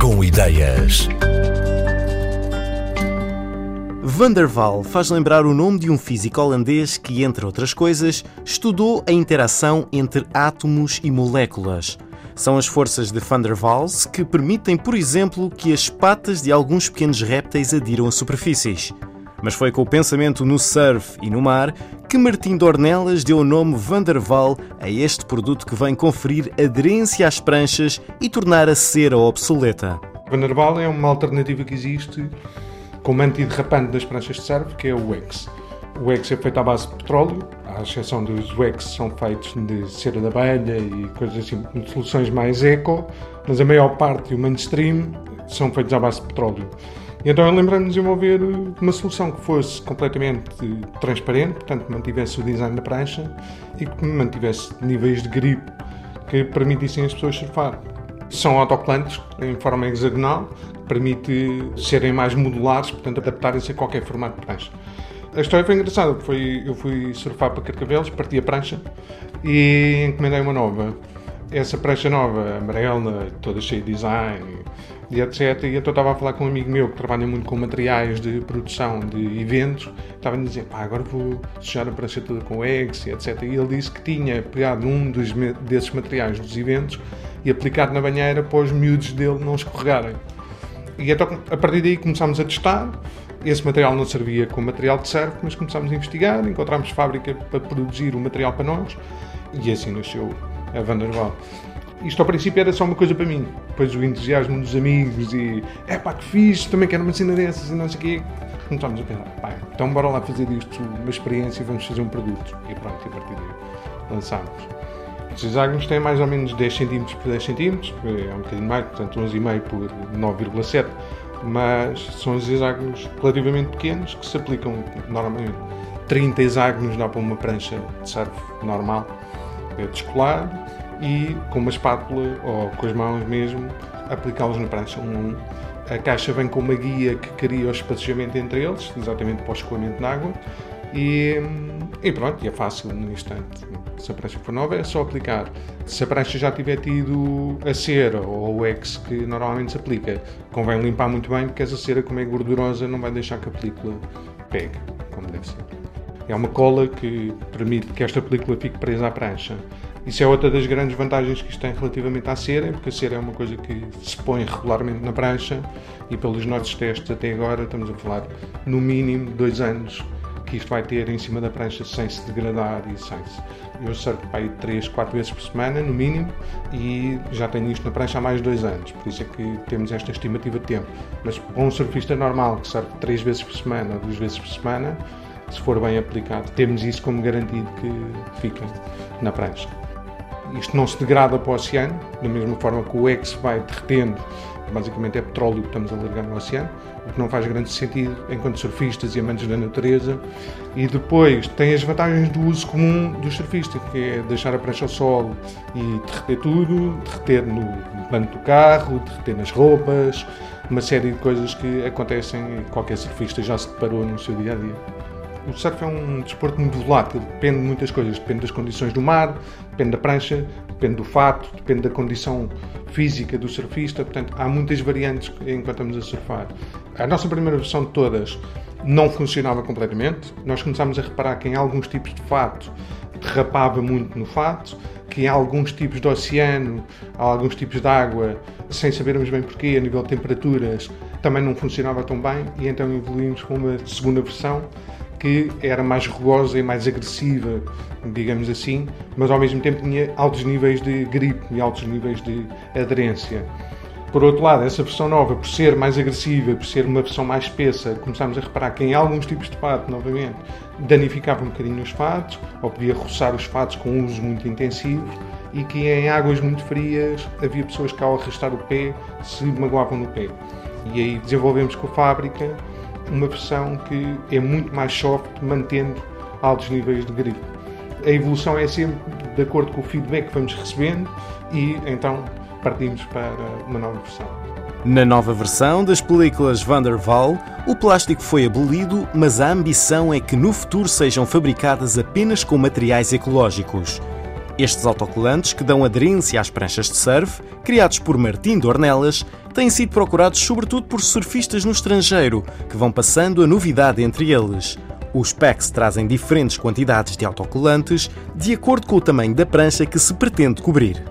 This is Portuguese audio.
Com ideias. Van der Waal faz lembrar o nome de um físico holandês que, entre outras coisas, estudou a interação entre átomos e moléculas. São as forças de Van der Waals que permitem, por exemplo, que as patas de alguns pequenos répteis adiram a superfícies. Mas foi com o pensamento no surf e no mar que Martim Dornelas deu o nome Van der Waal a este produto que vem conferir aderência às pranchas e tornar a cera obsoleta. Van der Waal é uma alternativa que existe como antiderrapante das pranchas de surf, que é o wax. O wax é feito à base de petróleo, à exceção dos wax são feitos de cera de abelha e coisas assim, soluções mais eco, mas a maior parte e o mainstream são feitos à base de petróleo. Então lembrei-me de desenvolver uma solução que fosse completamente transparente, portanto mantivesse o design da prancha e que mantivesse níveis de gripe que permitissem as pessoas surfar. São autocolantes em forma hexagonal, permite serem mais modulares, portanto adaptarem-se a qualquer formato de prancha. A história foi engraçada, foi, eu fui surfar para Carcavelos, parti a prancha e encomendei uma nova. Essa prancha nova, amarela, toda cheia de design, e etc. E então estava a falar com um amigo meu que trabalha muito com materiais de produção de eventos, estava a dizer, pá, agora vou sujar a prancha toda com eggs e etc. E ele disse que tinha pegado um dos, desses materiais dos eventos e aplicado na banheira para os miúdos dele não escorregarem. E então, a partir daí começámos a testar. Esse material não servia como material de surf, mas começámos a investigar, encontramos fábrica para produzir o material para nós e assim nasceu a Vanderwall isto ao princípio era só uma coisa para mim. Depois o entusiasmo dos amigos e é pá, que fiz, também quero uma cena dessas e não sei o quê. Começámos a pensar, pá, então bora lá fazer disto uma experiência e vamos fazer um produto. E pronto, e a partir daí lançámos. Os hexágonos têm mais ou menos 10 cm por 10 cm, é um bocadinho mais, portanto 11,5 por 9,7, mas são os hexágonos relativamente pequenos que se aplicam normalmente. 30 hexágonos dá para uma prancha de surf normal, descolar e com uma espátula ou com as mãos mesmo aplicá-los na prancha um a caixa vem com uma guia que cria o espaçamento entre eles, exatamente para o escoamento na água. E, e, pronto, é fácil no instante. Se a prancha for nova, é só aplicar. Se a prancha já tiver tido a cera ou o X que normalmente se aplica, convém limpar muito bem, porque essa cera, como é gordurosa, não vai deixar que a película pegue, como deve ser. É uma cola que permite que esta película fique presa à prancha. Isso é outra das grandes vantagens que isto tem relativamente à cera, porque a cera é uma coisa que se põe regularmente na prancha e pelos nossos testes até agora estamos a falar no mínimo dois anos que isto vai ter em cima da prancha sem se degradar e sem se... Eu surfo para aí 3, 4 vezes por semana, no mínimo, e já tenho isto na prancha há mais de anos, por isso é que temos esta estimativa de tempo. Mas para um surfista normal que surfe 3 vezes por semana ou 2 vezes por semana, se for bem aplicado, temos isso como garantido que fica na prancha. Isto não se degrada para o oceano, da mesma forma que o X vai derretendo, basicamente é petróleo que estamos a largar no oceano, o que não faz grande sentido enquanto surfistas e amantes da natureza. E depois tem as vantagens do uso comum dos surfistas, que é deixar a prancha ao sol e derreter tudo, derreter no banco do carro, derreter nas roupas, uma série de coisas que acontecem e qualquer surfista já se deparou no seu dia a dia. O surf é um desporto muito volátil, depende de muitas coisas, depende das condições do mar, depende da prancha, depende do fato, depende da condição física do surfista, portanto há muitas variantes enquanto estamos a surfar. A nossa primeira versão de todas não funcionava completamente, nós começámos a reparar que em alguns tipos de fato derrapava muito no fato, que em alguns tipos de oceano, alguns tipos de água, sem sabermos bem porquê, a nível de temperaturas, também não funcionava tão bem. E então evoluímos para uma segunda versão que era mais rugosa e mais agressiva, digamos assim, mas ao mesmo tempo tinha altos níveis de gripe e altos níveis de aderência. Por outro lado, essa versão nova, por ser mais agressiva, por ser uma versão mais espessa, começámos a reparar que em alguns tipos de fato, novamente, danificava um bocadinho os fatos, ou podia roçar os fatos com um uso muito intensivo, e que em águas muito frias havia pessoas que ao arrastar o pé se magoavam no pé. E aí desenvolvemos com a fábrica uma versão que é muito mais soft, mantendo altos níveis de gripe. A evolução é sempre de acordo com o feedback que vamos recebendo e então partimos para uma nova versão. Na nova versão das películas Van der Waal, o plástico foi abolido, mas a ambição é que no futuro sejam fabricadas apenas com materiais ecológicos. Estes autocolantes, que dão aderência às pranchas de surf, criados por Martim de Ornelas, têm sido procurados sobretudo por surfistas no estrangeiro, que vão passando a novidade entre eles. Os packs trazem diferentes quantidades de autocolantes de acordo com o tamanho da prancha que se pretende cobrir.